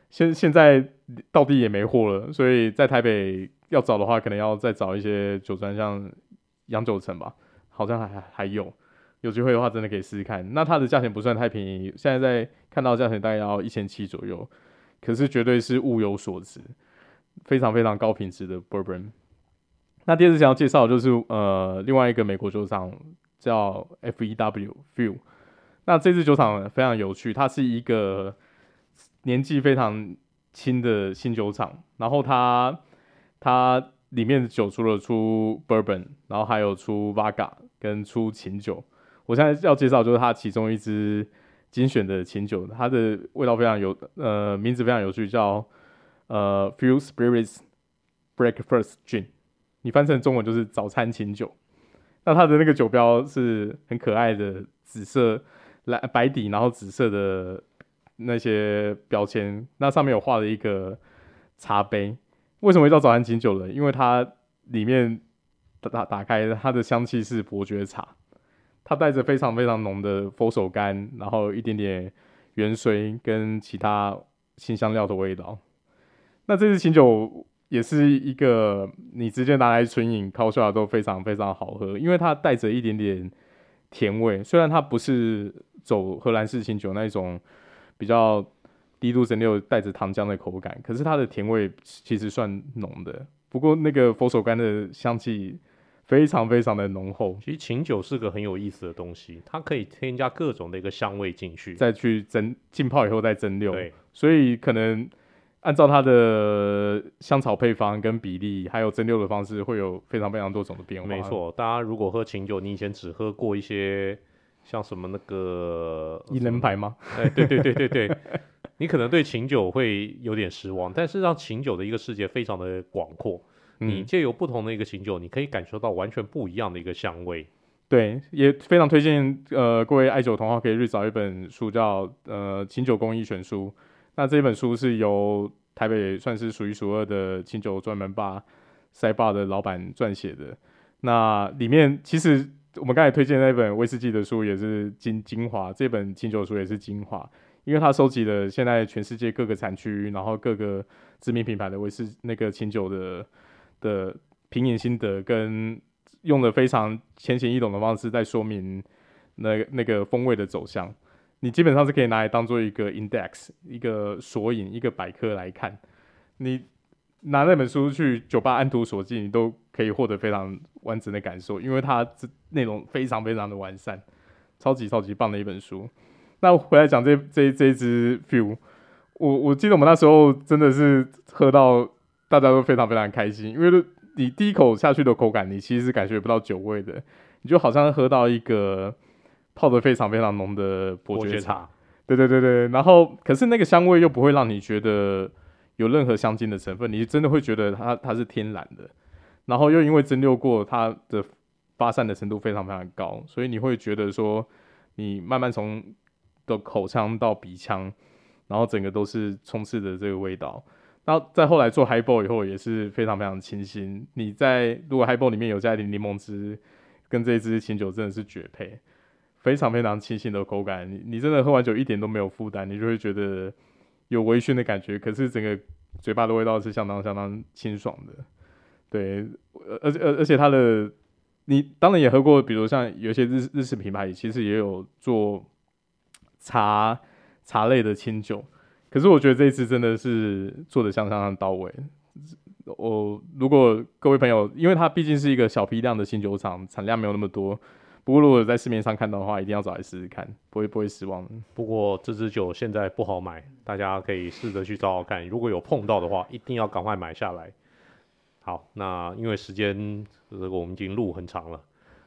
现现在到地也没货了，所以在台北要找的话，可能要再找一些酒庄，像洋酒城吧，好像还还有有机会的话，真的可以试试看。那它的价钱不算太便宜，现在在看到价钱大概要一千七左右，可是绝对是物有所值，非常非常高品质的 bourbon。那第二次想要介绍就是呃另外一个美国酒厂。叫 F.E.W. Few，那这支酒厂非常有趣，它是一个年纪非常轻的新酒厂，然后它它里面的酒除了出 Bourbon，然后还有出 Vodka 跟出琴酒。我现在要介绍就是它其中一支精选的琴酒，它的味道非常有，呃，名字非常有趣，叫呃 Few Spirits Breakfast Gin，你翻成中文就是早餐琴酒。那它的那个酒标是很可爱的紫色蓝白底，然后紫色的那些标签，那上面有画了一个茶杯。为什么叫早餐琴酒呢？因为它里面打打打开它的香气是伯爵茶，它带着非常非常浓的佛手柑，然后一点点芫荽跟其他辛香料的味道。那这支琴酒。也是一个你直接拿来纯饮、烤出来都非常非常好喝，因为它带着一点点甜味。虽然它不是走荷兰式琴酒那一种比较低度蒸馏、带着糖浆的口感，可是它的甜味其实算浓的。不过那个佛手柑的香气非常非常的浓厚。其实琴酒是个很有意思的东西，它可以添加各种的一个香味进去，再去蒸浸泡以后再蒸馏。对，所以可能。按照它的香草配方跟比例，还有蒸馏的方式，会有非常非常多种的变化。没错，大家如果喝琴酒，你以前只喝过一些像什么那个一人牌吗？哎，对对对对对，你可能对琴酒会有点失望。但是让琴酒的一个世界非常的广阔，嗯、你借由不同的一个琴酒，你可以感受到完全不一样的一个香味。对，也非常推荐呃各位爱酒同好可以去找一本书叫呃琴酒工艺全书。那这本书是由台北算是数一数二的清酒专门吧塞坝的老板撰写的。那里面其实我们刚才推荐那本威士忌的书也是精精华，这本清酒书也是精华，因为它收集了现在全世界各个产区，然后各个知名品牌的威士那个清酒的的品饮心得，跟用了非常浅显易懂的方式在说明那那个风味的走向。你基本上是可以拿来当做一个 index，一个索引，一个百科来看。你拿那本书去酒吧按图索骥，你都可以获得非常完整的感受，因为它这内容非常非常的完善，超级超级棒的一本书。那回来讲这这这一支 Few，我我记得我们那时候真的是喝到大家都非常非常开心，因为你第一口下去的口感，你其实感觉不到酒味的，你就好像喝到一个泡的非常非常浓的伯爵茶。对对对对，然后可是那个香味又不会让你觉得有任何香精的成分，你真的会觉得它它是天然的，然后又因为蒸馏过，它的发散的程度非常非常高，所以你会觉得说，你慢慢从的口腔到鼻腔，然后整个都是充斥着这个味道。然后再后来做 Highball 以后也是非常非常清新。你在如果 Highball 里面有加一点柠檬汁，跟这一支清酒真的是绝配。非常非常清新的口感，你你真的喝完酒一点都没有负担，你就会觉得有微醺的感觉，可是整个嘴巴的味道是相当相当清爽的。对，而而而且它的，你当然也喝过，比如像有些日日式品牌其实也有做茶茶类的清酒，可是我觉得这一次真的是做的相当相当到位。我如果各位朋友，因为它毕竟是一个小批量的新酒厂，产量没有那么多。不过，如果在市面上看到的话，一定要找来试试看，不会不会失望。不过这支酒现在不好买，大家可以试着去找找看。如果有碰到的话，一定要赶快买下来。好，那因为时间，这个我们已经录很长了，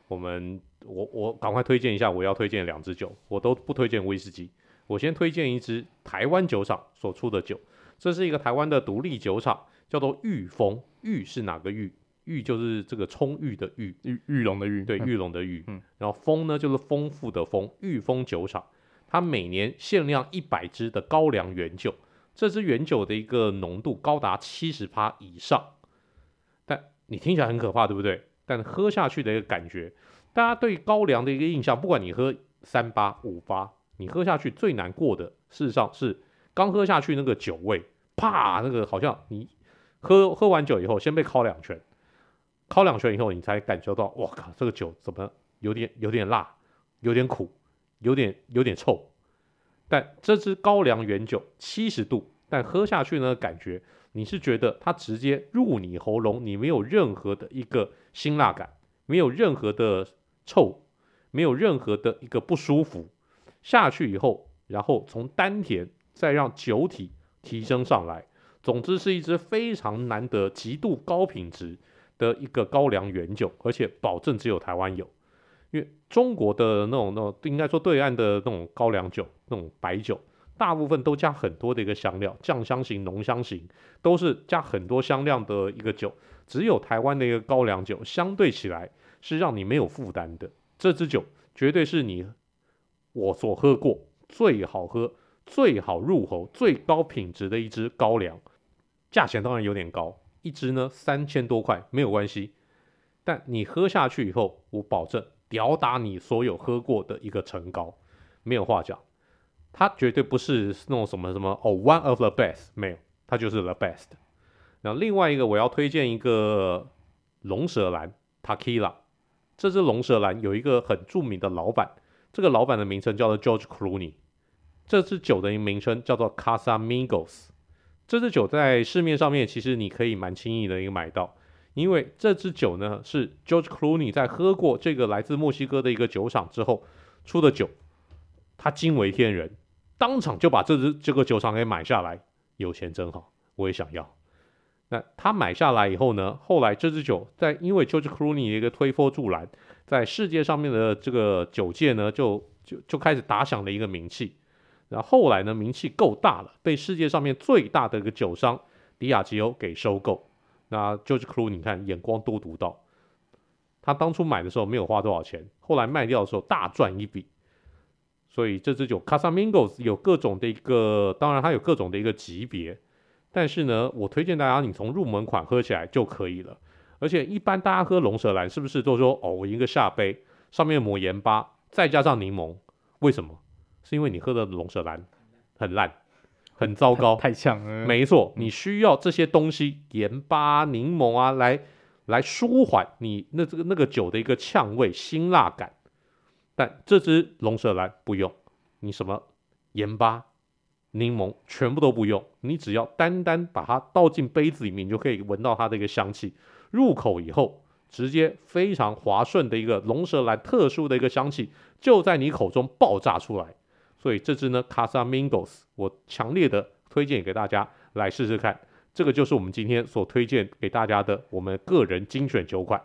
我们我我赶快推荐一下我要推荐两支酒，我都不推荐威士忌，我先推荐一支台湾酒厂所出的酒，这是一个台湾的独立酒厂，叫做御风，御是哪个御？裕就是这个充裕的裕，裕裕隆的裕，对，裕隆的裕。嗯，然后丰呢就是丰富的丰，裕丰酒厂，它每年限量一百支的高粱原酒，这支原酒的一个浓度高达七十趴以上，但你听起来很可怕，对不对？但喝下去的一个感觉，大家对高粱的一个印象，不管你喝三八五八，你喝下去最难过的，事实上是刚喝下去那个酒味，啪，那个好像你喝喝完酒以后，先被敲两拳。敲两拳以后，你才感觉到，哇靠，这个酒怎么有点有点辣，有点苦，有点有点臭。但这支高粱原酒七十度，但喝下去呢，感觉你是觉得它直接入你喉咙，你没有任何的一个辛辣感，没有任何的臭，没有任何的一个不舒服。下去以后，然后从丹田再让酒体提升上来，总之是一支非常难得、极度高品质。的一个高粱原酒，而且保证只有台湾有，因为中国的那种那种应该说对岸的那种高粱酒，那种白酒，大部分都加很多的一个香料，酱香型、浓香型，都是加很多香料的一个酒。只有台湾的一个高粱酒，相对起来是让你没有负担的。这支酒绝对是你我所喝过最好喝、最好入喉、最高品质的一支高粱，价钱当然有点高。一支呢三千多块没有关系，但你喝下去以后，我保证吊打你所有喝过的一个陈高，没有话讲。它绝对不是那种什么什么哦，one of the best，没有，它就是 the best。然后另外一个我要推荐一个龙舌兰 Tequila，这支龙舌兰有一个很著名的老板，这个老板的名称叫做 George Clooney，这支酒的名称叫做 Casamigos。这支酒在市面上面，其实你可以蛮轻易的一个买到，因为这支酒呢是 George Clooney 在喝过这个来自墨西哥的一个酒厂之后出的酒，他惊为天人，当场就把这支这个酒厂给买下来，有钱真好，我也想要。那他买下来以后呢，后来这支酒在因为 George Clooney 的一个推波助澜，在世界上面的这个酒界呢，就就就开始打响了一个名气。然后后来呢，名气够大了，被世界上面最大的一个酒商迪亚吉欧给收购。那 George c l o 你看眼光多独到，他当初买的时候没有花多少钱，后来卖掉的时候大赚一笔。所以这支酒 Casamigos 有各种的一个，当然它有各种的一个级别，但是呢，我推荐大家你从入门款喝起来就可以了。而且一般大家喝龙舌兰是不是都说哦，我一个下杯上面抹盐巴，再加上柠檬，为什么？是因为你喝的龙舌兰很烂，很糟糕，太呛了。没错，你需要这些东西，盐巴、柠檬啊，来来舒缓你那这个那个酒的一个呛味、辛辣感。但这支龙舌兰不用，你什么盐巴、柠檬全部都不用，你只要单单把它倒进杯子里面，你就可以闻到它的一个香气。入口以后，直接非常滑顺的一个龙舌兰特殊的一个香气，就在你口中爆炸出来。所以这支呢，Casa Mingos，我强烈的推荐给大家来试试看。这个就是我们今天所推荐给大家的我们个人精选九款。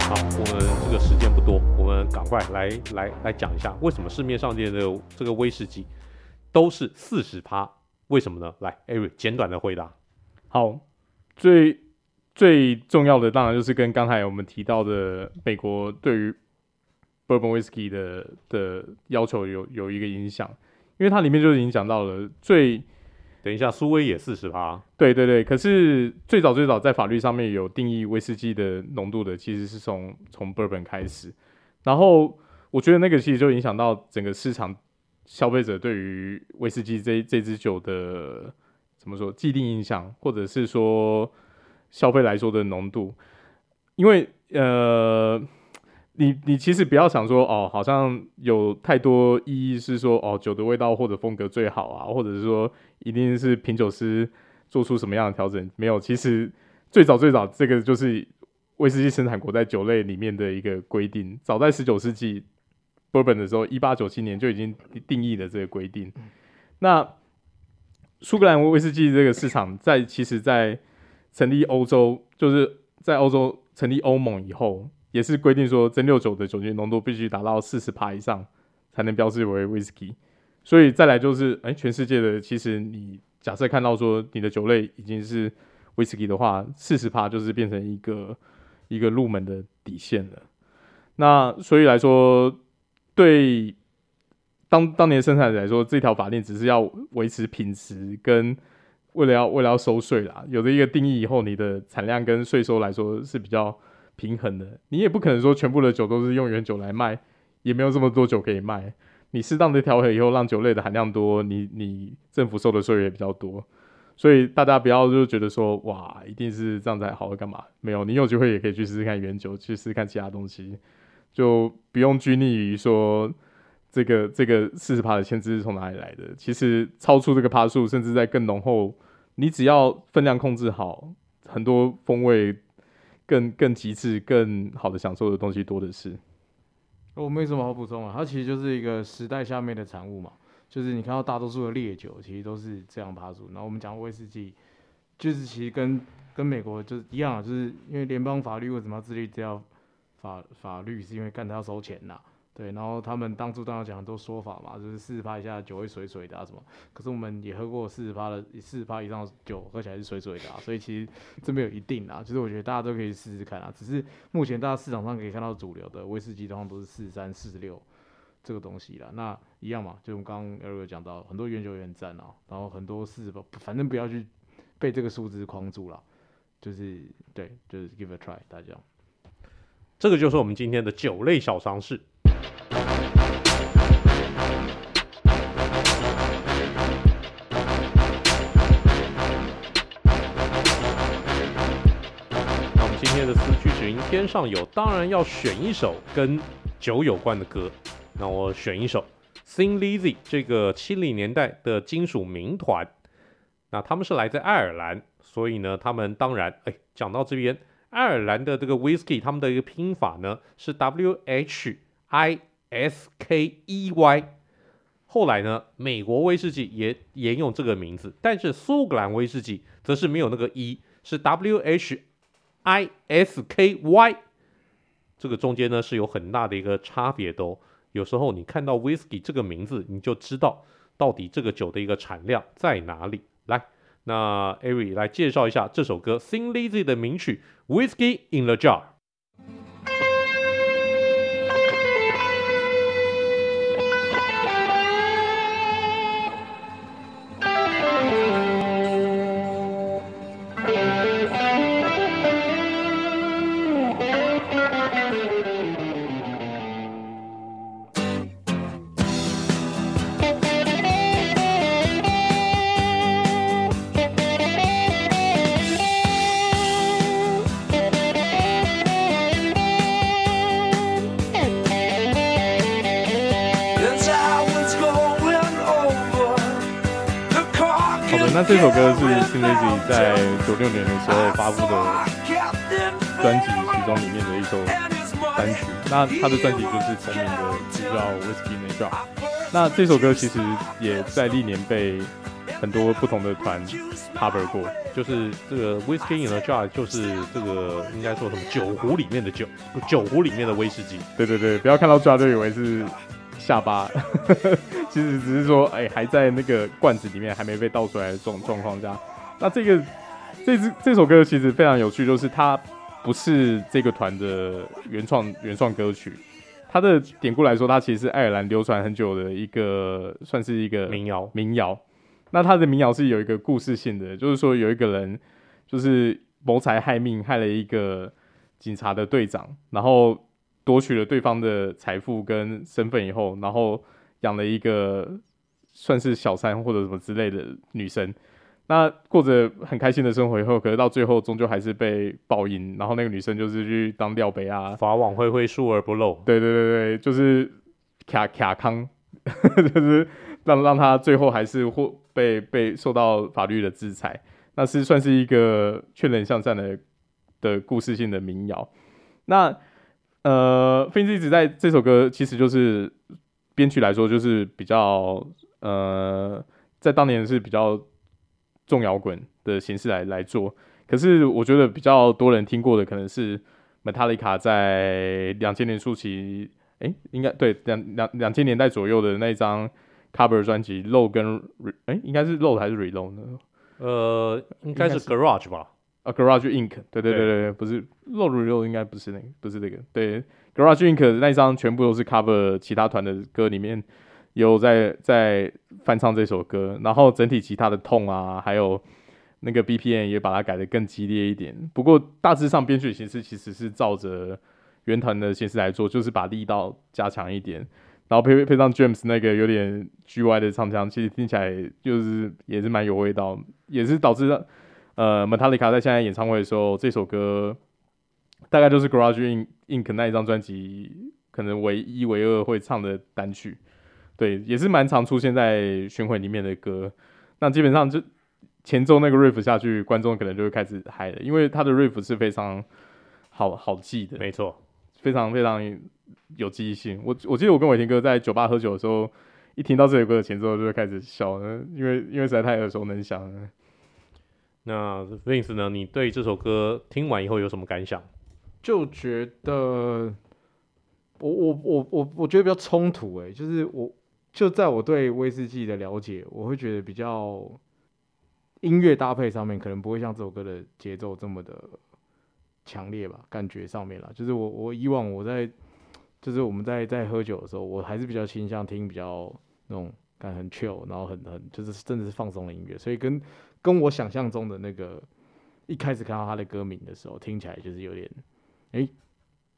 好，我们这个时间不多，我们赶快来来来讲一下，为什么市面上的这个威士忌都是四十趴？为什么呢？来，Eric 简短的回答。好，最最重要的当然就是跟刚才我们提到的美国对于 Bourbon whiskey 的的要求有有一个影响，因为它里面就已经讲到了最，等一下苏威也四十趴，对对对，可是最早最早在法律上面有定义威士忌的浓度的，其实是从从 Bourbon 开始，然后我觉得那个其实就影响到整个市场消费者对于威士忌这这支酒的怎么说既定印象，或者是说消费来说的浓度，因为呃。你你其实不要想说哦，好像有太多意义是说哦，酒的味道或者风格最好啊，或者是说一定是品酒师做出什么样的调整？没有，其实最早最早这个就是威士忌生产国在酒类里面的一个规定，早在十九世纪 Bourbon 的时候，一八九七年就已经定义了这个规定。那苏格兰威士忌这个市场在其实，在成立欧洲，就是在欧洲成立欧盟以后。也是规定说，蒸馏酒的酒精浓度必须达到四十帕以上，才能标示为威士忌。所以再来就是，哎、全世界的其实你假设看到说你的酒类已经是威士忌的话，四十帕就是变成一个一个入门的底线了。那所以来说，对当当年生产者来说，这条法令只是要维持品质，跟为了要为了要收税啦，有了一个定义以后，你的产量跟税收来说是比较。平衡的，你也不可能说全部的酒都是用原酒来卖，也没有这么多酒可以卖。你适当的调和以后，让酒类的含量多，你你政府收的税也比较多。所以大家不要就觉得说，哇，一定是这样才好，干嘛？没有，你有机会也可以去试试看原酒，去试试看其他东西，就不用拘泥于说这个这个四十趴的限制是从哪里来的。其实超出这个趴数，甚至在更浓厚，你只要分量控制好，很多风味。更更极致、更好的享受的东西多的是。我没什么好补充啊，它其实就是一个时代下面的产物嘛。就是你看到大多数的烈酒，其实都是这样趴数。然后我们讲威士忌，就是其实跟跟美国就是一样，就是因为联邦法律为什么要制定这条法法律，是因为干他要收钱呐。对，然后他们当初当然讲很多说法嘛，就是四十趴以下酒会水水的啊什么。可是我们也喝过四十趴的，四十趴以上的酒喝起来是水水的啊，所以其实这没有一定啊。其实我觉得大家都可以试试看啊。只是目前大家市场上可以看到主流的威士忌通常都是四十三、四十六这个东西啦。那一样嘛，就我们刚刚 Eric 讲到，很多原酒也很赞啊，然后很多四十八，反正不要去被这个数字框住了，就是对，就是 give a try，大家。这个就是我们今天的酒类小常识。天上有，当然要选一首跟酒有关的歌。那我选一首 Thin Lizzy 这个七零年代的金属民团。那他们是来自爱尔兰，所以呢，他们当然，哎，讲到这边，爱尔兰的这个 Whisky，他们的一个拼法呢是 W H I S K E Y。后来呢，美国威士忌也沿用这个名字，但是苏格兰威士忌则是没有那个 E，是 W H。I S K Y，这个中间呢是有很大的一个差别的哦。有时候你看到 Whisky 这个名字，你就知道到底这个酒的一个产量在哪里。来，那 Ari 来介绍一下这首歌 Sing Lizzy 的名曲 Whisky in the Jar。首歌是 Thin Lizzy 在九六年的时候发布的专辑其。中里面的一首单曲。那他的专辑就是同名的，就叫《Whiskey in a Jar》。那这首歌其实也在历年被很多不同的团 cover 过，就是这个 Whiskey in a Jar，就是这个应该说什么酒壶里面的酒，酒壶里面的威士忌。对对对，不要看到 jar 就以为是下巴，其实只是说，哎、欸，还在那个罐子里面还没被倒出来的这种状况下。那这个这支这首歌其实非常有趣，就是它不是这个团的原创原创歌曲。它的典故来说，它其实是爱尔兰流传很久的一个，算是一个民谣。民谣。那它的民谣是有一个故事性的，就是说有一个人就是谋财害命，害了一个警察的队长，然后夺取了对方的财富跟身份以后，然后养了一个算是小三或者什么之类的女生。那过着很开心的生活以后，可是到最后终究还是被报应。然后那个女生就是去当廖北啊，法网恢恢，疏而不漏。对对对对，就是卡卡康，就是让让他最后还是会被被受到法律的制裁。那是算是一个劝人向善的的故事性的民谣。那呃，Thin Lizzy 在这首歌其实就是编曲来说，就是比较呃，在当年是比较。重摇滚的形式来来做，可是我觉得比较多人听过的可能是 Metallica 在两千年初期，哎、欸，应该对两两两千年代左右的那一张 cover 专辑《Load》跟 Re，哎、欸，应该是 Load 还是 Reload 呢？呃，应该是 Garage 吧？啊，Garage Inc。对对对对对，不是 Load Reload，应该不是那个，不是这个。对，Garage Inc. 的那一张全部都是 cover 其他团的歌里面。有在在翻唱这首歌，然后整体其他的痛啊，还有那个 BPM 也把它改得更激烈一点。不过大致上编曲形式其实是照着原团的形式来做，就是把力道加强一点，然后配配上 James 那个有点 GY 的唱腔，其实听起来就是也是蛮有味道，也是导致呃 Metallica 在现在演唱会的时候，这首歌大概就是 Garage Inc 那一张专辑可能唯一唯二会唱的单曲。对，也是蛮常出现在巡回里面的歌。那基本上就前奏那个 riff 下去，观众可能就会开始嗨了，因为他的 riff 是非常好好记的，没错，非常非常有记忆性。我我记得我跟伟霆哥在酒吧喝酒的时候，一听到这首歌的前奏就会开始笑，因为因为实在太耳熟能详了。那 Vince 呢？你对这首歌听完以后有什么感想？就觉得我我我我我觉得比较冲突哎、欸，就是我。就在我对威士忌的了解，我会觉得比较音乐搭配上面可能不会像这首歌的节奏这么的强烈吧，感觉上面啦，就是我我以往我在就是我们在在喝酒的时候，我还是比较倾向听比较那种感很 chill，然后很很就是真的是放松的音乐，所以跟跟我想象中的那个一开始看到他的歌名的时候，听起来就是有点哎。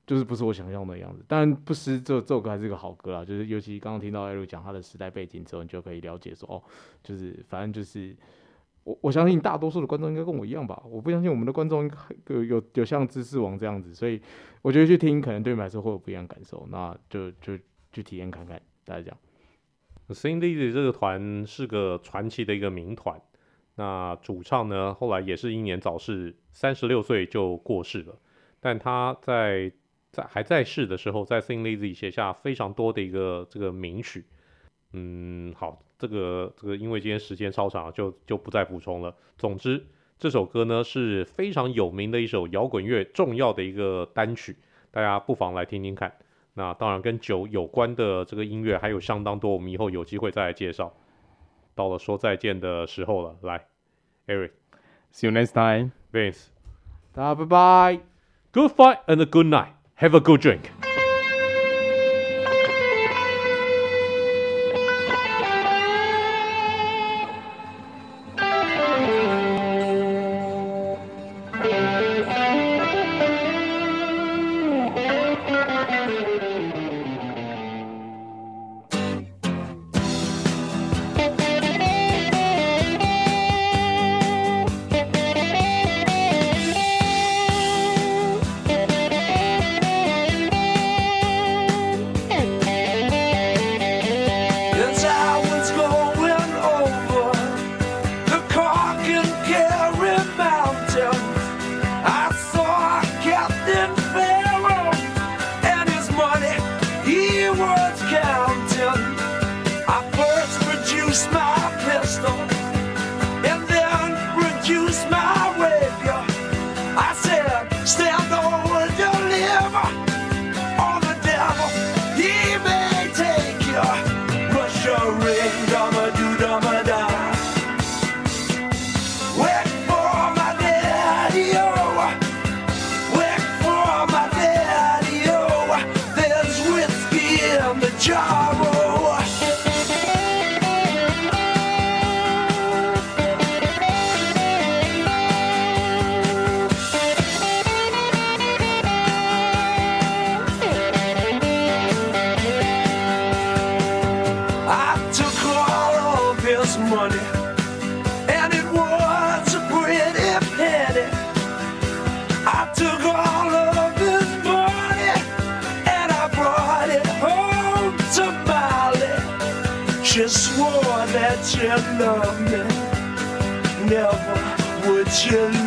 就是不是我想象的样子，但不失这这首歌还是个好歌啊。就是尤其刚刚听到艾瑞讲他的时代背景之后，你就可以了解说，哦，就是反正就是我我相信大多数的观众应该跟我一样吧。我不相信我们的观众有有有像知识王这样子，所以我觉得去听可能对你们来说会有不一样感受。那就就去体验看看，大家讲。Thin Lizzy 这个团是个传奇的一个民团，那主唱呢后来也是英年早逝，三十六岁就过世了，但他在。在还在世的时候，在 Thin Lizzy 写下非常多的一个这个名曲。嗯，好，这个这个因为今天时间超长，就就不再补充了。总之，这首歌呢是非常有名的一首摇滚乐重要的一个单曲，大家不妨来听听看。那当然跟酒有关的这个音乐还有相当多，我们以后有机会再来介绍。到了说再见的时候了，来，Eric，See you next time，Vince，大家拜拜，Good fight and a good night. Have a good drink. was money, and it was a pretty penny. I took all of his money, and I brought it home to Molly. She swore that you loved me, never would you